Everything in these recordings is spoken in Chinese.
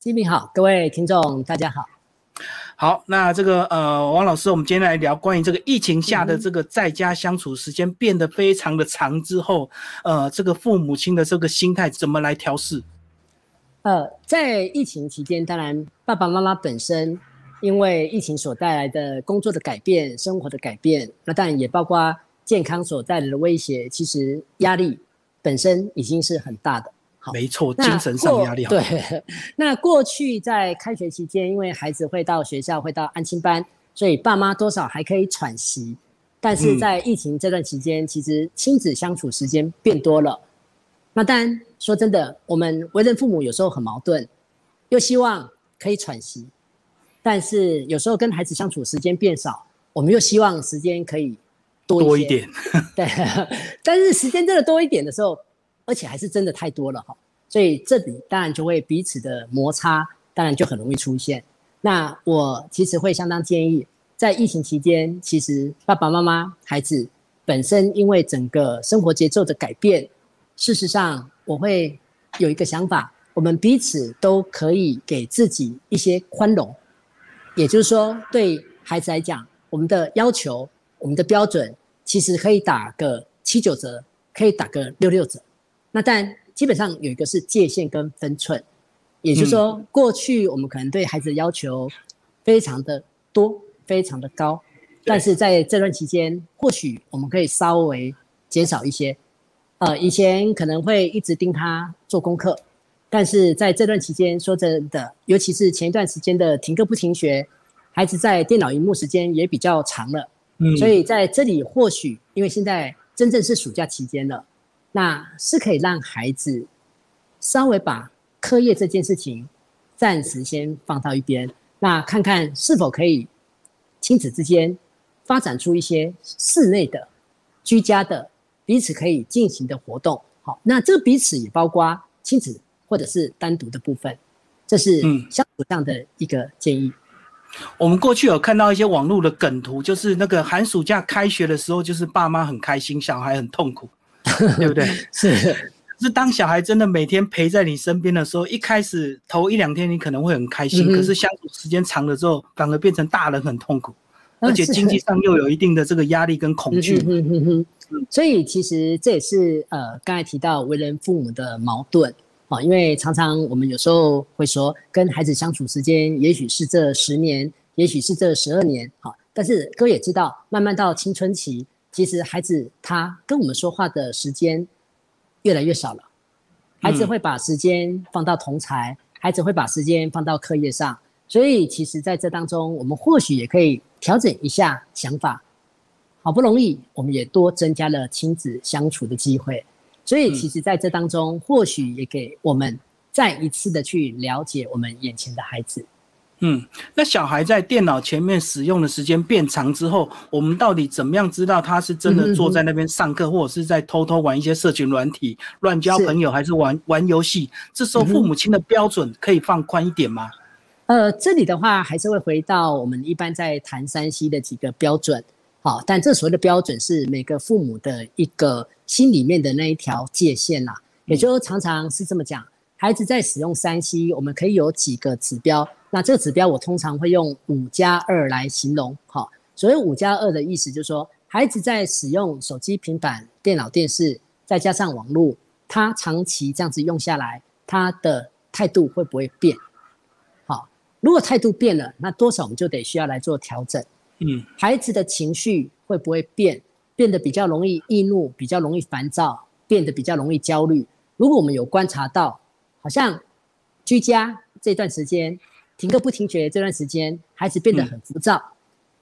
金明好，各位听众大家好。好，那这个呃，王老师，我们今天来聊关于这个疫情下的这个在家相处时间变得非常的长之后，呃，这个父母亲的这个心态怎么来调试？呃，在疫情期间，当然爸爸妈妈本身因为疫情所带来的工作的改变、生活的改变，那当然也包括健康所带来的威胁，其实压力本身已经是很大的。没错，精神上压力对。那过去在开学期间，因为孩子会到学校，会到安亲班，所以爸妈多少还可以喘息。但是在疫情这段期间，其实亲子相处时间变多了。那当然说真的，我们为人父母有时候很矛盾，又希望可以喘息，但是有时候跟孩子相处时间变少，我们又希望时间可以多一点。对，但是时间真的多一点的时候。而且还是真的太多了哈，所以这里当然就会彼此的摩擦，当然就很容易出现。那我其实会相当建议，在疫情期间，其实爸爸妈妈、孩子本身因为整个生活节奏的改变，事实上我会有一个想法，我们彼此都可以给自己一些宽容，也就是说，对孩子来讲，我们的要求、我们的标准，其实可以打个七九折，可以打个六六折。那但基本上有一个是界限跟分寸，也就是说，过去我们可能对孩子的要求非常的多，非常的高，但是在这段期间，或许我们可以稍微减少一些。呃，以前可能会一直盯他做功课，但是在这段期间，说真的，尤其是前一段时间的停课不停学，孩子在电脑荧幕时间也比较长了。嗯，所以在这里或许因为现在真正是暑假期间了。那是可以让孩子稍微把课业这件事情暂时先放到一边，那看看是否可以亲子之间发展出一些室内的、居家的彼此可以进行的活动。好，那这个彼此也包括亲子或者是单独的部分，这是相处上的一个建议。我们过去有看到一些网络的梗图，就是那个寒暑假开学的时候，就是爸妈很开心，小孩很痛苦。对不对？是，是当小孩真的每天陪在你身边的时候，一开始头一两天你可能会很开心，可是相处时间长了之后，反而变成大人很痛苦，而且经济上又有一定的这个压力跟恐惧。所以其实这也是呃刚才提到为人父母的矛盾啊，因为常常我们有时候会说，跟孩子相处时间也许是这十年，也许是这十二年，好，但是哥也知道，慢慢到青春期。其实孩子他跟我们说话的时间越来越少了，孩子会把时间放到同才，孩子会把时间放到课业上，所以其实在这当中，我们或许也可以调整一下想法。好不容易，我们也多增加了亲子相处的机会，所以其实在这当中，或许也给我们再一次的去了解我们眼前的孩子。嗯，那小孩在电脑前面使用的时间变长之后，我们到底怎么样知道他是真的坐在那边上课，或者是在偷偷玩一些社群软体、乱交朋友，还是玩玩游戏？这时候父母亲的标准可以放宽一点吗？呃，这里的话还是会回到我们一般在谈山西的几个标准，好，但这所谓的标准是每个父母的一个心里面的那一条界限啦，也就常常是这么讲，孩子在使用三 C，，我们可以有几个指标。那这个指标我通常会用五加二来形容，好，所谓五加二的意思就是说，孩子在使用手机、平板、电脑、电视，再加上网络，他长期这样子用下来，他的态度会不会变？好，如果态度变了，那多少我们就得需要来做调整。嗯，孩子的情绪会不会变？变得比较容易易怒，比较容易烦躁，变得比较容易焦虑。如果我们有观察到，好像居家这段时间。停课不停学这段时间，孩子变得很浮躁。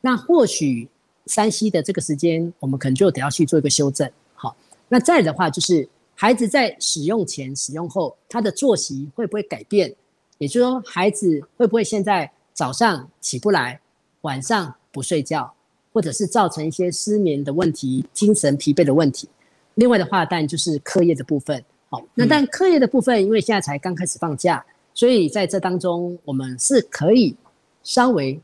那或许山西的这个时间，我们可能就得要去做一个修正。好，那再的话就是，孩子在使用前、使用后，他的作息会不会改变？也就是说，孩子会不会现在早上起不来，晚上不睡觉，或者是造成一些失眠的问题、精神疲惫的问题？另外的话，当然就是课业的部分。好，那但课业的部分，因为现在才刚开始放假。所以在这当中，我们是可以稍微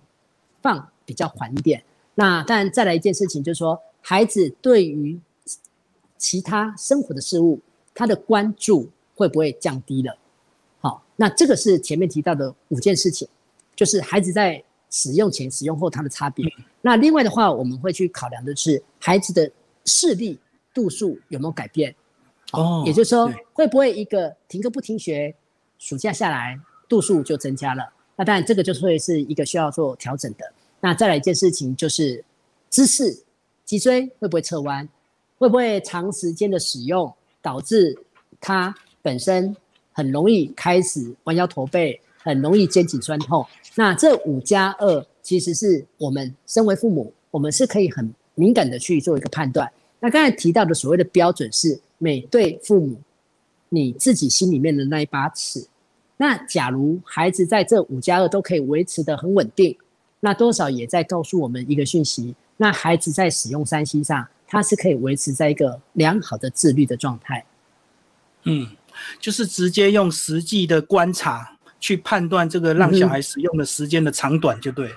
放比较缓一点。那但再来一件事情，就是说，孩子对于其他生活的事物，他的关注会不会降低了？好，那这个是前面提到的五件事情，就是孩子在使用前、使用后它的差别。那另外的话，我们会去考量的是孩子的视力度数有没有改变。哦，也就是说，会不会一个停课不停学，暑假下来度数就增加了？那当然，这个就会是一个需要做调整的。那再来一件事情就是姿势，脊椎会不会侧弯？会不会长时间的使用导致它本身很容易开始弯腰驼背，很容易肩颈酸痛？那这五加二其实是我们身为父母，我们是可以很敏感的去做一个判断。那刚才提到的所谓的标准是。每对父母，你自己心里面的那一把尺，那假如孩子在这五加二都可以维持的很稳定，那多少也在告诉我们一个讯息：那孩子在使用三 C 上，他是可以维持在一个良好的自律的状态。嗯，就是直接用实际的观察去判断这个让小孩使用的时间的长短，就对。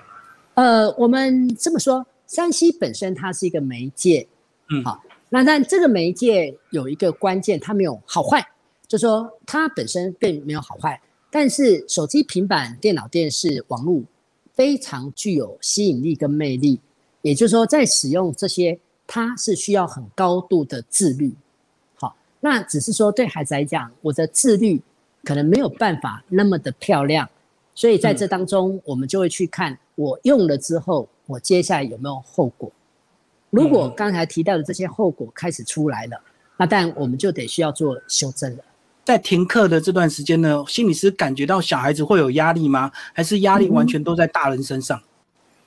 呃，我们这么说，三 C 本身它是一个媒介，嗯，好。那但这个媒介有一个关键，它没有好坏，就说它本身并没有好坏。但是手机、平板、电脑、电视、网络非常具有吸引力跟魅力，也就是说，在使用这些，它是需要很高度的自律。好，那只是说对孩子来讲，我的自律可能没有办法那么的漂亮，所以在这当中，我们就会去看我用了之后，我接下来有没有后果。如果刚才提到的这些后果开始出来了，那但我们就得需要做修正了。在停课的这段时间呢，心理师感觉到小孩子会有压力吗？还是压力完全都在大人身上？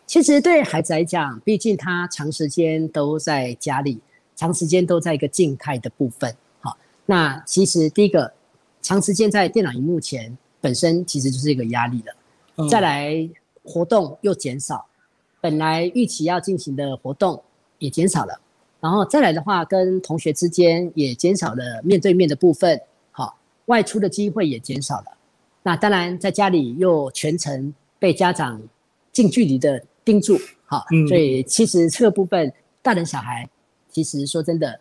其实对孩子来讲，毕竟他长时间都在家里，长时间都在一个静态的部分。好，那其实第一个，长时间在电脑荧幕前，本身其实就是一个压力了。再来，活动又减少，本来预期要进行的活动。也减少了，然后再来的话，跟同学之间也减少了面对面的部分，好，外出的机会也减少了。那当然，在家里又全程被家长近距离的盯住，好，所以其实这个部分，大人小孩其实说真的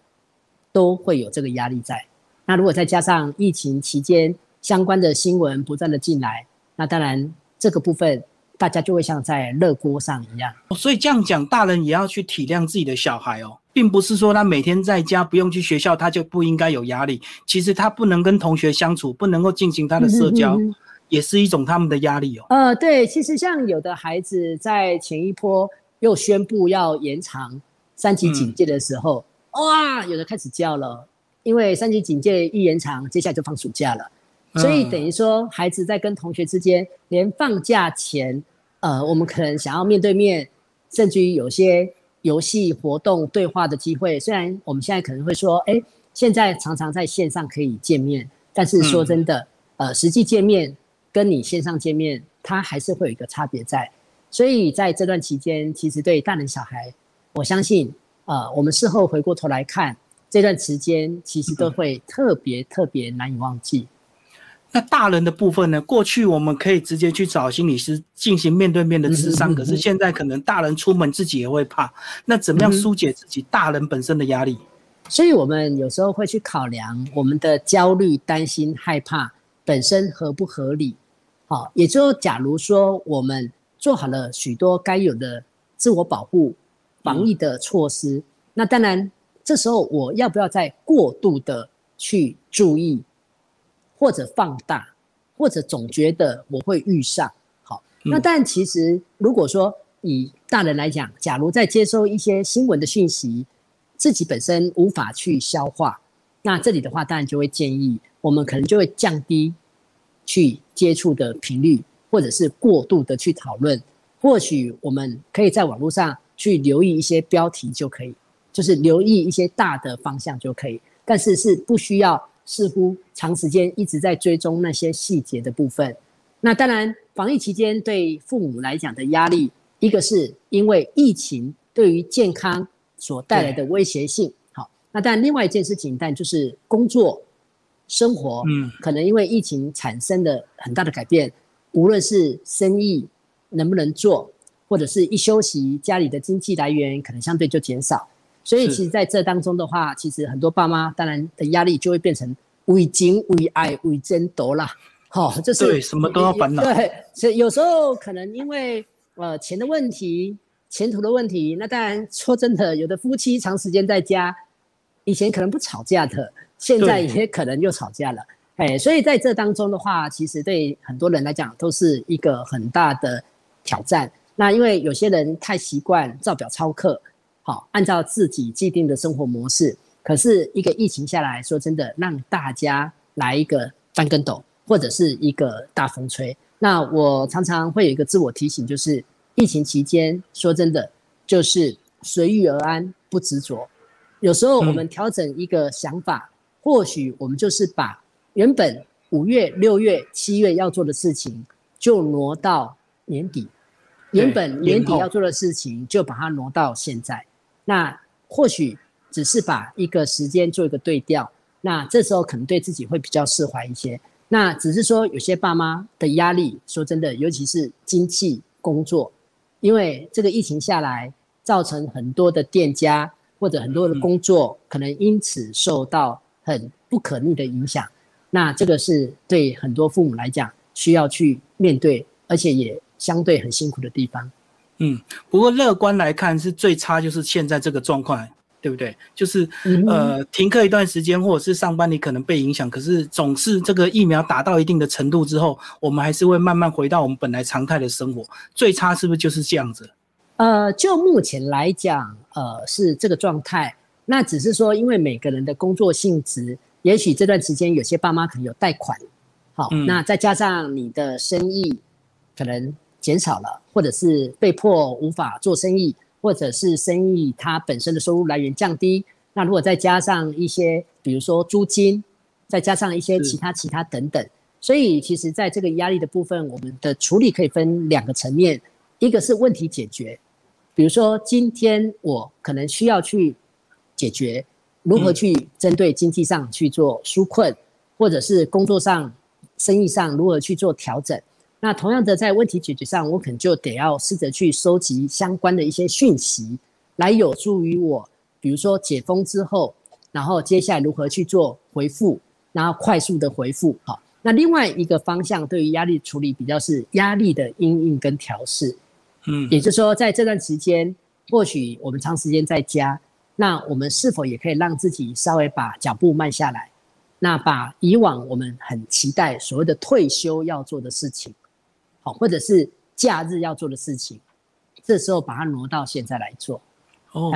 都会有这个压力在。那如果再加上疫情期间相关的新闻不断的进来，那当然这个部分。大家就会像在热锅上一样，所以这样讲，大人也要去体谅自己的小孩哦，并不是说他每天在家不用去学校，他就不应该有压力。其实他不能跟同学相处，不能够进行他的社交，也是一种他们的压力哦。呃，对，其实像有的孩子在前一波又宣布要延长三级警戒的时候，哇，有的开始叫了，因为三级警戒一延长，接下来就放暑假了，所以等于说孩子在跟同学之间，连放假前。呃，我们可能想要面对面，甚至于有些游戏活动对话的机会。虽然我们现在可能会说，哎，现在常常在线上可以见面，但是说真的，呃，实际见面跟你线上见面，它还是会有一个差别在。所以在这段期间，其实对大人小孩，我相信，呃，我们事后回过头来看这段时间，其实都会特别特别难以忘记。那大人的部分呢？过去我们可以直接去找心理师进行面对面的咨商，可是现在可能大人出门自己也会怕。那怎么样疏解自己大人本身的压力？所以我们有时候会去考量我们的焦虑、担心、害怕本身合不合理。好，也就假如说我们做好了许多该有的自我保护、防疫的措施，那当然这时候我要不要再过度的去注意？或者放大，或者总觉得我会遇上好。那但其实，如果说以大人来讲，假如在接收一些新闻的讯息，自己本身无法去消化，那这里的话，当然就会建议我们可能就会降低去接触的频率，或者是过度的去讨论。或许我们可以在网络上去留意一些标题就可以，就是留意一些大的方向就可以，但是是不需要。似乎长时间一直在追踪那些细节的部分。那当然，防疫期间对父母来讲的压力，一个是因为疫情对于健康所带来的威胁性。好，那但另外一件事情，但就是工作、生活，嗯，可能因为疫情产生的很大的改变，无论是生意能不能做，或者是一休息，家里的经济来源可能相对就减少。所以，其实在这当中的话，其实很多爸妈当然的压力就会变成为情为爱为争夺啦。好，就是对什么都要烦恼。对，所以有时候可能因为呃钱的问题、前途的问题，那当然说真的，有的夫妻长时间在家，以前可能不吵架的，现在也可能又吵架了。哎，所以在这当中的话，其实对很多人来讲都是一个很大的挑战。那因为有些人太习惯照表操课，好，按照自己既定的生活模式。可是一个疫情下来说真的，让大家来一个翻跟斗，或者是一个大风吹。那我常常会有一个自我提醒，就是疫情期间说真的，就是随遇而安，不执着。有时候我们调整一个想法，或许我们就是把。原本五月、六月、七月要做的事情，就挪到年底；原本年底要做的事情，就把它挪到现在。那或许只是把一个时间做一个对调，那这时候可能对自己会比较释怀一些。那只是说，有些爸妈的压力，说真的，尤其是经济工作，因为这个疫情下来，造成很多的店家或者很多的工作，可能因此受到很不可逆的影响。那这个是对很多父母来讲需要去面对，而且也相对很辛苦的地方。嗯，不过乐观来看，是最差就是现在这个状况，对不对？就是呃停课一段时间，或者是上班你可能被影响，可是总是这个疫苗达到一定的程度之后，我们还是会慢慢回到我们本来常态的生活。最差是不是就是这样子？呃，就目前来讲，呃是这个状态。那只是说，因为每个人的工作性质。也许这段时间有些爸妈可能有贷款，好，那再加上你的生意可能减少了，或者是被迫无法做生意，或者是生意它本身的收入来源降低，那如果再加上一些，比如说租金，再加上一些其他其他等等，所以其实在这个压力的部分，我们的处理可以分两个层面，一个是问题解决，比如说今天我可能需要去解决。如何去针对经济上去做纾困，或者是工作上、生意上如何去做调整？那同样的，在问题解决上，我可能就得要试着去收集相关的一些讯息，来有助于我，比如说解封之后，然后接下来如何去做回复，然后快速的回复。好，那另外一个方向对于压力处理比较是压力的因应跟调试。嗯，也就是说，在这段时间，或许我们长时间在家。那我们是否也可以让自己稍微把脚步慢下来？那把以往我们很期待所谓的退休要做的事情，好，或者是假日要做的事情，这时候把它挪到现在来做。哦，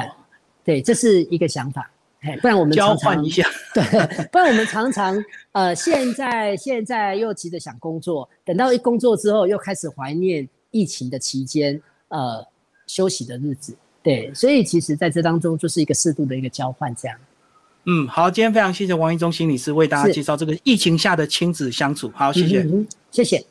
对，这是一个想法。哎，不然我们交换一下。对，不然我们常常呃，现在现在又急着想工作，等到一工作之后，又开始怀念疫情的期间呃休息的日子。对，所以其实在这当中就是一个适度的一个交换，这样。嗯，好，今天非常谢谢王一中心理师为大家介绍这个疫情下的亲子相处，好，谢谢，谢谢。